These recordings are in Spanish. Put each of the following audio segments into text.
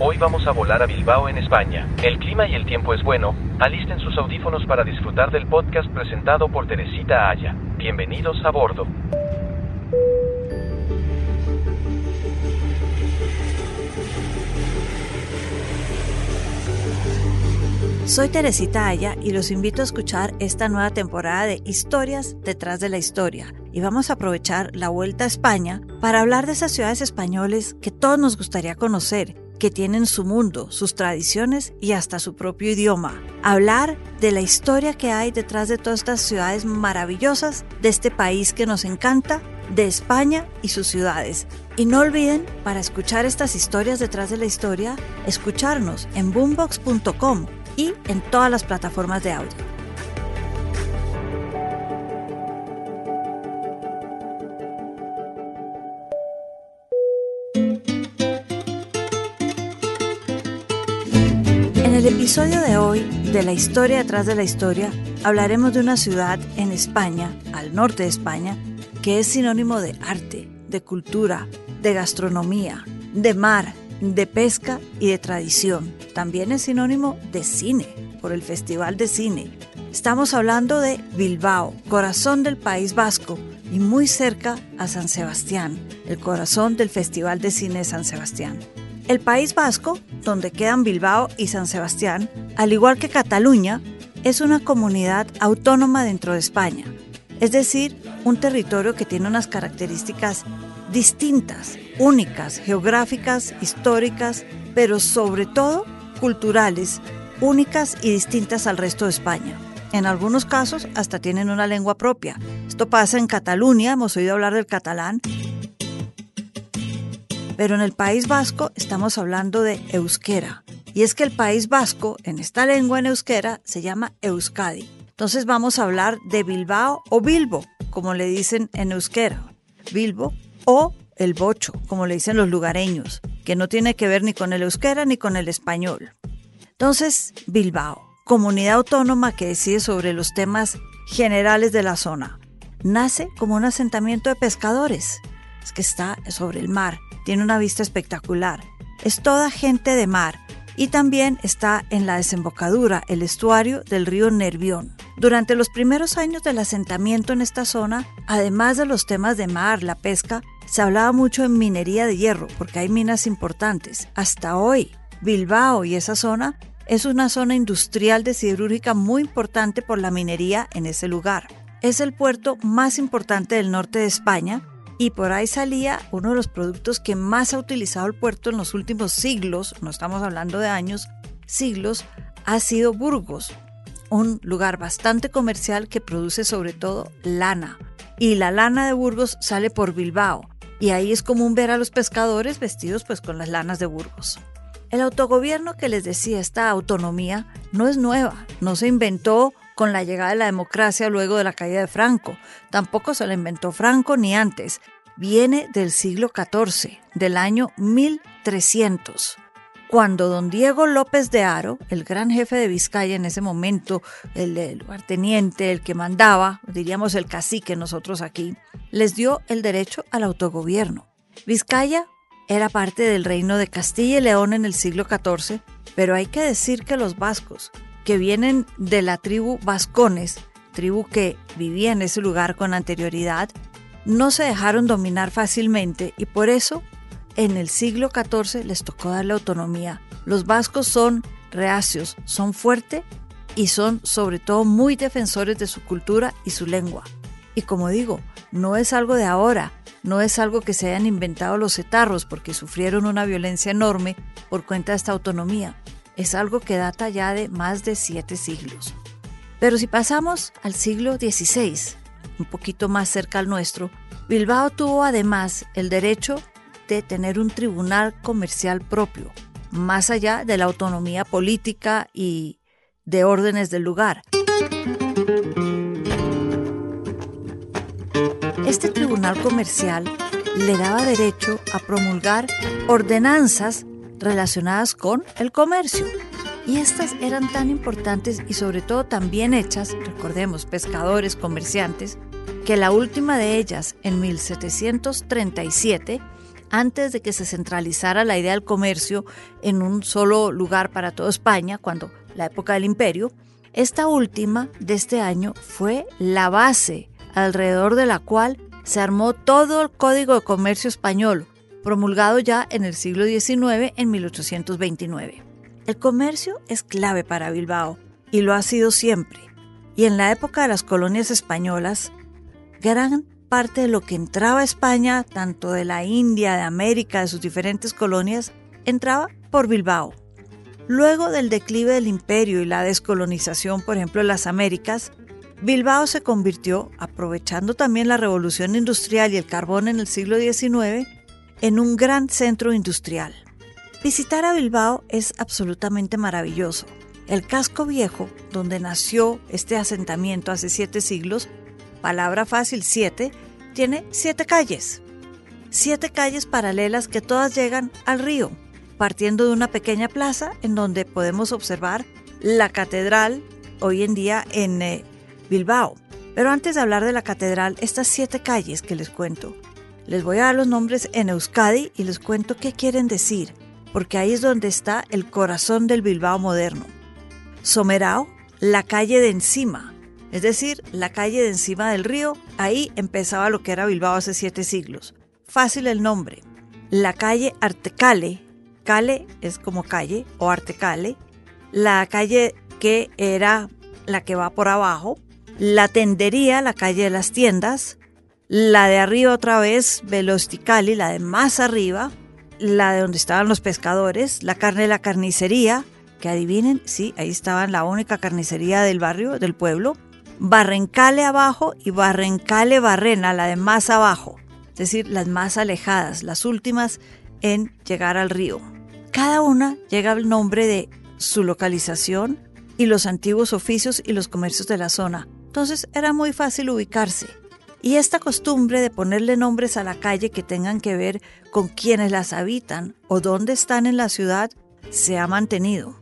Hoy vamos a volar a Bilbao en España. El clima y el tiempo es bueno. Alisten sus audífonos para disfrutar del podcast presentado por Teresita Aya. Bienvenidos a bordo. Soy Teresita Aya y los invito a escuchar esta nueva temporada de Historias detrás de la historia. Y vamos a aprovechar la vuelta a España para hablar de esas ciudades españoles que todos nos gustaría conocer, que tienen su mundo, sus tradiciones y hasta su propio idioma. Hablar de la historia que hay detrás de todas estas ciudades maravillosas, de este país que nos encanta, de España y sus ciudades. Y no olviden, para escuchar estas historias detrás de la historia, escucharnos en boombox.com y en todas las plataformas de audio. El episodio de hoy de la historia detrás de la historia hablaremos de una ciudad en España, al norte de España, que es sinónimo de arte, de cultura, de gastronomía, de mar, de pesca y de tradición. También es sinónimo de cine, por el Festival de Cine. Estamos hablando de Bilbao, corazón del País Vasco y muy cerca a San Sebastián, el corazón del Festival de Cine de San Sebastián. El País Vasco, donde quedan Bilbao y San Sebastián, al igual que Cataluña, es una comunidad autónoma dentro de España, es decir, un territorio que tiene unas características distintas, únicas, geográficas, históricas, pero sobre todo culturales, únicas y distintas al resto de España. En algunos casos hasta tienen una lengua propia. Esto pasa en Cataluña, hemos oído hablar del catalán, pero en el País Vasco estamos hablando de euskera. Y es que el País Vasco, en esta lengua en euskera, se llama Euskadi. Entonces vamos a hablar de Bilbao o Bilbo, como le dicen en euskera. Bilbo o el bocho, como le dicen los lugareños, que no tiene que ver ni con el euskera ni con el español. Entonces, Bilbao, comunidad autónoma que decide sobre los temas generales de la zona, nace como un asentamiento de pescadores. Es que está sobre el mar, tiene una vista espectacular. Es toda gente de mar y también está en la desembocadura, el estuario del río Nervión. Durante los primeros años del asentamiento en esta zona, además de los temas de mar, la pesca, se hablaba mucho en minería de hierro, porque hay minas importantes. Hasta hoy, Bilbao y esa zona es una zona industrial de siderúrgica muy importante por la minería en ese lugar. Es el puerto más importante del norte de España y por ahí salía uno de los productos que más ha utilizado el puerto en los últimos siglos, no estamos hablando de años, siglos, ha sido Burgos, un lugar bastante comercial que produce sobre todo lana. Y la lana de Burgos sale por Bilbao, y ahí es común ver a los pescadores vestidos pues con las lanas de Burgos. El autogobierno que les decía, esta autonomía, no es nueva, no se inventó con la llegada de la democracia luego de la caída de Franco. Tampoco se la inventó Franco ni antes. Viene del siglo XIV, del año 1300, cuando don Diego López de Haro, el gran jefe de Vizcaya en ese momento, el, lugarteniente, el que mandaba, diríamos el cacique nosotros aquí, les dio el derecho al autogobierno. Vizcaya era parte del reino de Castilla y León en el siglo XIV, pero hay que decir que los vascos, que vienen de la tribu Vascones, tribu que vivía en ese lugar con anterioridad, no se dejaron dominar fácilmente y por eso en el siglo XIV les tocó darle autonomía. Los vascos son reacios, son fuertes y son sobre todo muy defensores de su cultura y su lengua. Y como digo, no es algo de ahora, no es algo que se hayan inventado los etarros porque sufrieron una violencia enorme por cuenta de esta autonomía es algo que data ya de más de siete siglos. Pero si pasamos al siglo XVI, un poquito más cerca al nuestro, Bilbao tuvo además el derecho de tener un tribunal comercial propio, más allá de la autonomía política y de órdenes del lugar. Este tribunal comercial le daba derecho a promulgar ordenanzas relacionadas con el comercio. Y estas eran tan importantes y sobre todo tan bien hechas, recordemos, pescadores, comerciantes, que la última de ellas, en 1737, antes de que se centralizara la idea del comercio en un solo lugar para toda España, cuando la época del imperio, esta última de este año fue la base alrededor de la cual se armó todo el Código de Comercio Español, promulgado ya en el siglo XIX, en 1829. El comercio es clave para Bilbao y lo ha sido siempre. Y en la época de las colonias españolas, gran parte de lo que entraba a España, tanto de la India, de América, de sus diferentes colonias, entraba por Bilbao. Luego del declive del imperio y la descolonización, por ejemplo, de las Américas, Bilbao se convirtió, aprovechando también la revolución industrial y el carbón en el siglo XIX, en un gran centro industrial. Visitar a Bilbao es absolutamente maravilloso. El casco viejo, donde nació este asentamiento hace siete siglos, palabra fácil siete, tiene siete calles. Siete calles paralelas que todas llegan al río, partiendo de una pequeña plaza en donde podemos observar la catedral, hoy en día en eh, Bilbao. Pero antes de hablar de la catedral, estas siete calles que les cuento, les voy a dar los nombres en Euskadi y les cuento qué quieren decir, porque ahí es donde está el corazón del Bilbao moderno. Somerao, la calle de encima, es decir, la calle de encima del río, ahí empezaba lo que era Bilbao hace siete siglos. Fácil el nombre. La calle Artecale, Cale es como calle o Artecale, la calle que era la que va por abajo, la tendería, la calle de las tiendas, la de arriba otra vez, Velosticali, la de más arriba, la de donde estaban los pescadores, la carne de la carnicería, que adivinen, sí, ahí estaban la única carnicería del barrio, del pueblo, Barrencale abajo y Barrencale Barrena, la de más abajo, es decir, las más alejadas, las últimas en llegar al río. Cada una llega al nombre de su localización y los antiguos oficios y los comercios de la zona. Entonces era muy fácil ubicarse. Y esta costumbre de ponerle nombres a la calle que tengan que ver con quienes las habitan o dónde están en la ciudad se ha mantenido.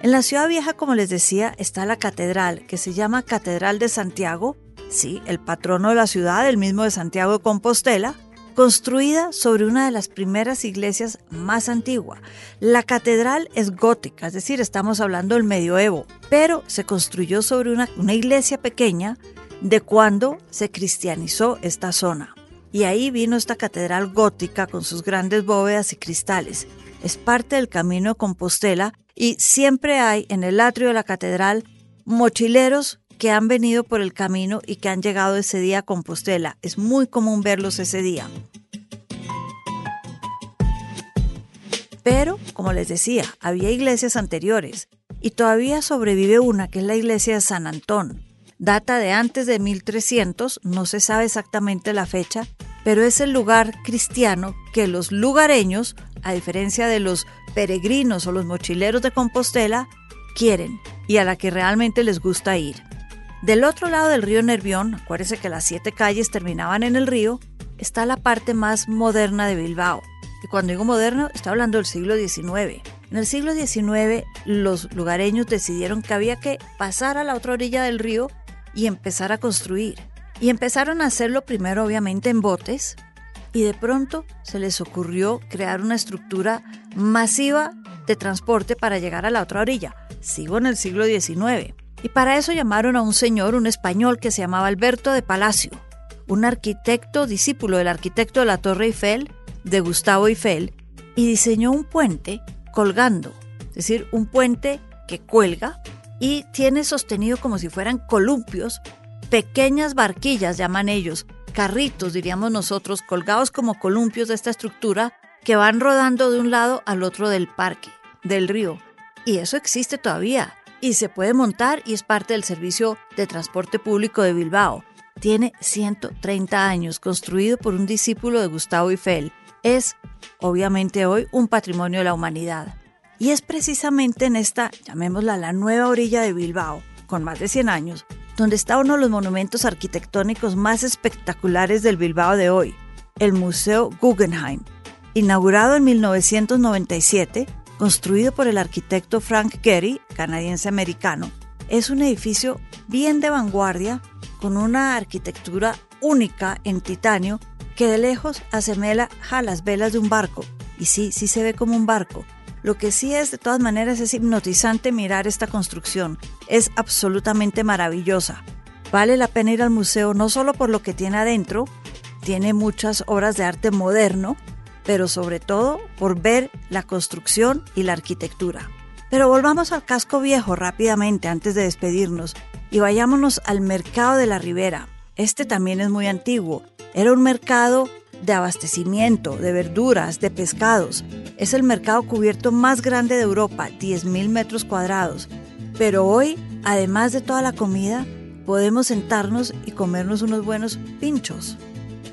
En la ciudad vieja, como les decía, está la catedral, que se llama Catedral de Santiago, sí, el patrono de la ciudad, el mismo de Santiago de Compostela, construida sobre una de las primeras iglesias más antiguas. La catedral es gótica, es decir, estamos hablando del medioevo, pero se construyó sobre una, una iglesia pequeña de cuando se cristianizó esta zona. Y ahí vino esta catedral gótica con sus grandes bóvedas y cristales. Es parte del camino de Compostela y siempre hay en el atrio de la catedral mochileros que han venido por el camino y que han llegado ese día a Compostela. Es muy común verlos ese día. Pero, como les decía, había iglesias anteriores y todavía sobrevive una que es la iglesia de San Antón. Data de antes de 1300, no se sabe exactamente la fecha, pero es el lugar cristiano que los lugareños, a diferencia de los peregrinos o los mochileros de Compostela, quieren y a la que realmente les gusta ir. Del otro lado del río Nervión, acuérdense que las siete calles terminaban en el río, está la parte más moderna de Bilbao. Y cuando digo moderno, estoy hablando del siglo XIX. En el siglo XIX, los lugareños decidieron que había que pasar a la otra orilla del río y empezar a construir. Y empezaron a hacerlo primero, obviamente, en botes, y de pronto se les ocurrió crear una estructura masiva de transporte para llegar a la otra orilla. Sigo en el siglo XIX. Y para eso llamaron a un señor, un español que se llamaba Alberto de Palacio, un arquitecto, discípulo del arquitecto de la Torre Eiffel, de Gustavo Eiffel, y diseñó un puente colgando, es decir, un puente que cuelga y tiene sostenido como si fueran columpios, pequeñas barquillas llaman ellos, carritos diríamos nosotros, colgados como columpios de esta estructura que van rodando de un lado al otro del parque, del río. Y eso existe todavía y se puede montar y es parte del servicio de transporte público de Bilbao. tiene 130 años, construido por un discípulo de Gustavo Eiffel. Es, obviamente hoy, un patrimonio de la humanidad. Y es precisamente en esta, llamémosla la nueva orilla de Bilbao, con más de 100 años, donde está uno de los monumentos arquitectónicos más espectaculares del Bilbao de hoy, el Museo Guggenheim. Inaugurado en 1997, construido por el arquitecto Frank Gehry, canadiense-americano, es un edificio bien de vanguardia, con una arquitectura única en titanio que de lejos asemeja a las velas de un barco. Y sí, sí se ve como un barco, lo que sí es, de todas maneras, es hipnotizante mirar esta construcción. Es absolutamente maravillosa. Vale la pena ir al museo no solo por lo que tiene adentro, tiene muchas obras de arte moderno, pero sobre todo por ver la construcción y la arquitectura. Pero volvamos al casco viejo rápidamente antes de despedirnos y vayámonos al mercado de la Ribera. Este también es muy antiguo. Era un mercado de abastecimiento, de verduras, de pescados. Es el mercado cubierto más grande de Europa, 10.000 metros cuadrados. Pero hoy, además de toda la comida, podemos sentarnos y comernos unos buenos pinchos.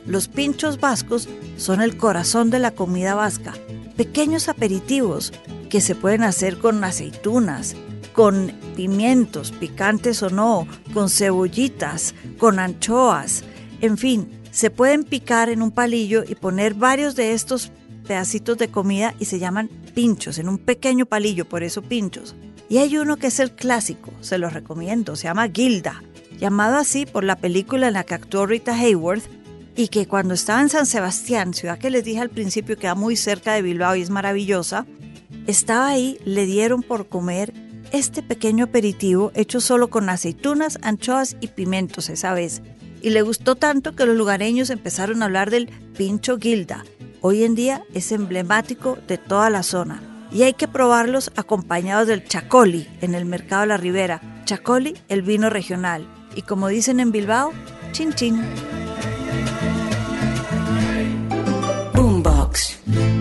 Los pinchos vascos son el corazón de la comida vasca, pequeños aperitivos que se pueden hacer con aceitunas, con pimientos, picantes o no, con cebollitas, con anchoas, en fin, se pueden picar en un palillo y poner varios de estos pedacitos de comida y se llaman pinchos, en un pequeño palillo, por eso pinchos. Y hay uno que es el clásico, se los recomiendo, se llama Gilda, llamado así por la película en la que actuó Rita Hayworth y que cuando estaba en San Sebastián, ciudad que les dije al principio que queda muy cerca de Bilbao y es maravillosa, estaba ahí, le dieron por comer este pequeño aperitivo hecho solo con aceitunas, anchoas y pimientos esa vez y le gustó tanto que los lugareños empezaron a hablar del pincho Gilda hoy en día es emblemático de toda la zona. Y hay que probarlos acompañados del chacoli en el mercado de la Ribera. Chacoli, el vino regional. Y como dicen en Bilbao, chin chin. Boombox.